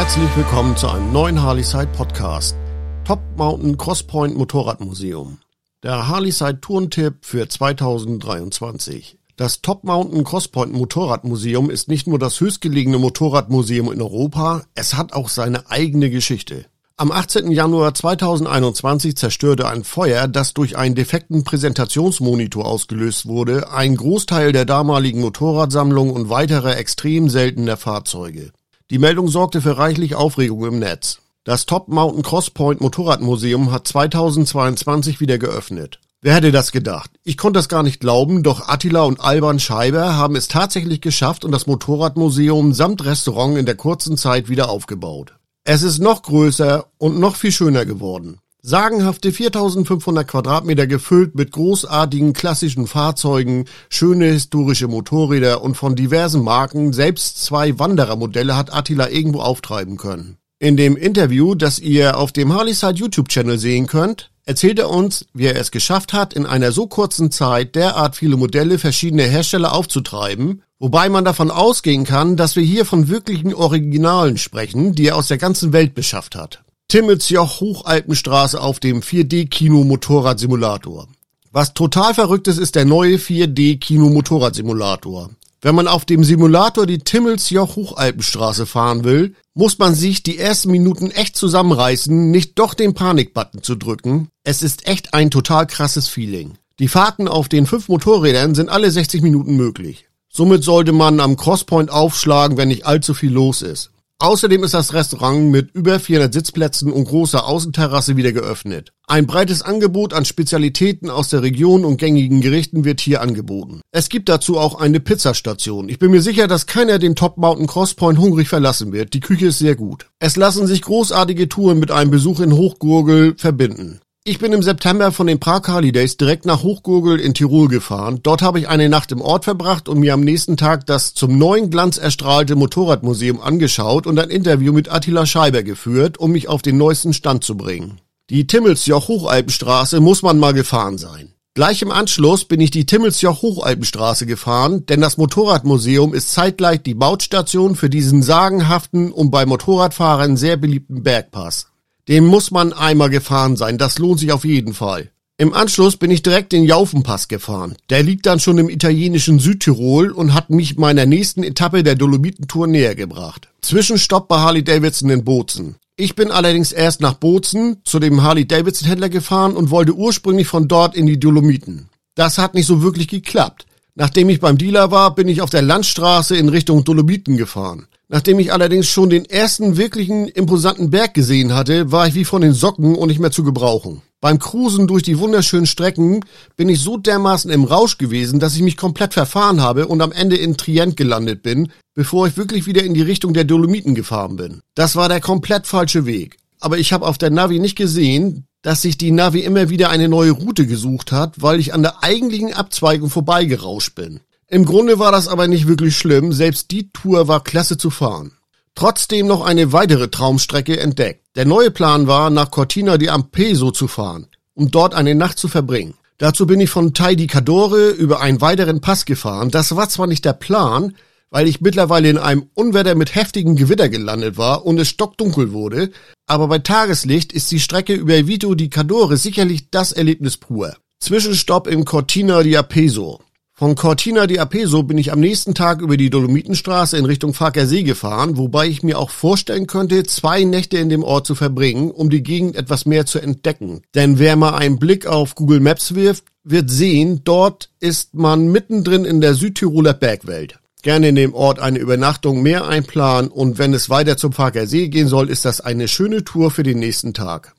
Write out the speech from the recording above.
Herzlich willkommen zu einem neuen Harleyside Podcast. Top Mountain Crosspoint Motorradmuseum. Der Harleyside Tourentipp für 2023. Das Top Mountain Crosspoint Motorradmuseum ist nicht nur das höchstgelegene Motorradmuseum in Europa, es hat auch seine eigene Geschichte. Am 18. Januar 2021 zerstörte ein Feuer, das durch einen defekten Präsentationsmonitor ausgelöst wurde, einen Großteil der damaligen Motorradsammlung und weitere extrem seltener Fahrzeuge. Die Meldung sorgte für reichlich Aufregung im Netz. Das Top Mountain Crosspoint Motorradmuseum hat 2022 wieder geöffnet. Wer hätte das gedacht? Ich konnte das gar nicht glauben, doch Attila und Alban Scheiber haben es tatsächlich geschafft und das Motorradmuseum samt Restaurant in der kurzen Zeit wieder aufgebaut. Es ist noch größer und noch viel schöner geworden. Sagenhafte 4500 Quadratmeter gefüllt mit großartigen klassischen Fahrzeugen, schöne historische Motorräder und von diversen Marken, selbst zwei Wanderermodelle hat Attila irgendwo auftreiben können. In dem Interview, das ihr auf dem Harleyside YouTube-Channel sehen könnt, erzählt er uns, wie er es geschafft hat, in einer so kurzen Zeit derart viele Modelle verschiedener Hersteller aufzutreiben, wobei man davon ausgehen kann, dass wir hier von wirklichen Originalen sprechen, die er aus der ganzen Welt beschafft hat. Timmelsjoch Hochalpenstraße auf dem 4D-Kino Motorradsimulator. Was total verrückt ist, ist der neue 4D-Kino Motorradsimulator. Wenn man auf dem Simulator die Timmelsjoch Hochalpenstraße fahren will, muss man sich die ersten Minuten echt zusammenreißen, nicht doch den Panikbutton zu drücken. Es ist echt ein total krasses Feeling. Die Fahrten auf den fünf Motorrädern sind alle 60 Minuten möglich. Somit sollte man am Crosspoint aufschlagen, wenn nicht allzu viel los ist. Außerdem ist das Restaurant mit über 400 Sitzplätzen und großer Außenterrasse wieder geöffnet. Ein breites Angebot an Spezialitäten aus der Region und gängigen Gerichten wird hier angeboten. Es gibt dazu auch eine Pizzastation. Ich bin mir sicher, dass keiner den Top Mountain Crosspoint hungrig verlassen wird. Die Küche ist sehr gut. Es lassen sich großartige Touren mit einem Besuch in Hochgurgel verbinden. Ich bin im September von den Prag Harley Days direkt nach Hochgurgel in Tirol gefahren. Dort habe ich eine Nacht im Ort verbracht und mir am nächsten Tag das zum neuen Glanz erstrahlte Motorradmuseum angeschaut und ein Interview mit Attila Scheiber geführt, um mich auf den neuesten Stand zu bringen. Die Timmelsjoch Hochalpenstraße muss man mal gefahren sein. Gleich im Anschluss bin ich die Timmelsjoch Hochalpenstraße gefahren, denn das Motorradmuseum ist zeitgleich die Bautstation für diesen sagenhaften und bei Motorradfahrern sehr beliebten Bergpass. Den muss man einmal gefahren sein, das lohnt sich auf jeden Fall. Im Anschluss bin ich direkt den Jaufenpass gefahren. Der liegt dann schon im italienischen Südtirol und hat mich meiner nächsten Etappe der Dolomitentour näher gebracht. Zwischenstopp bei Harley Davidson in Bozen. Ich bin allerdings erst nach Bozen zu dem Harley Davidson Händler gefahren und wollte ursprünglich von dort in die Dolomiten. Das hat nicht so wirklich geklappt. Nachdem ich beim Dealer war, bin ich auf der Landstraße in Richtung Dolomiten gefahren. Nachdem ich allerdings schon den ersten wirklichen imposanten Berg gesehen hatte, war ich wie von den Socken und nicht mehr zu gebrauchen. Beim Cruisen durch die wunderschönen Strecken bin ich so dermaßen im Rausch gewesen, dass ich mich komplett verfahren habe und am Ende in Trient gelandet bin, bevor ich wirklich wieder in die Richtung der Dolomiten gefahren bin. Das war der komplett falsche Weg. Aber ich habe auf der Navi nicht gesehen, dass sich die Navi immer wieder eine neue Route gesucht hat, weil ich an der eigentlichen Abzweigung vorbeigerauscht bin. Im Grunde war das aber nicht wirklich schlimm, selbst die Tour war klasse zu fahren. Trotzdem noch eine weitere Traumstrecke entdeckt. Der neue Plan war, nach Cortina di Ampezzo zu fahren, um dort eine Nacht zu verbringen. Dazu bin ich von Tai di Cadore über einen weiteren Pass gefahren. Das war zwar nicht der Plan, weil ich mittlerweile in einem Unwetter mit heftigem Gewitter gelandet war und es stockdunkel wurde, aber bei Tageslicht ist die Strecke über Vito di Cadore sicherlich das Erlebnis pur. Zwischenstopp im Cortina di Apeso. Von Cortina di Apeso bin ich am nächsten Tag über die Dolomitenstraße in Richtung Farker See gefahren, wobei ich mir auch vorstellen könnte, zwei Nächte in dem Ort zu verbringen, um die Gegend etwas mehr zu entdecken. Denn wer mal einen Blick auf Google Maps wirft, wird sehen, dort ist man mittendrin in der Südtiroler Bergwelt. Gerne in dem Ort eine Übernachtung mehr einplanen und wenn es weiter zum Farker See gehen soll, ist das eine schöne Tour für den nächsten Tag.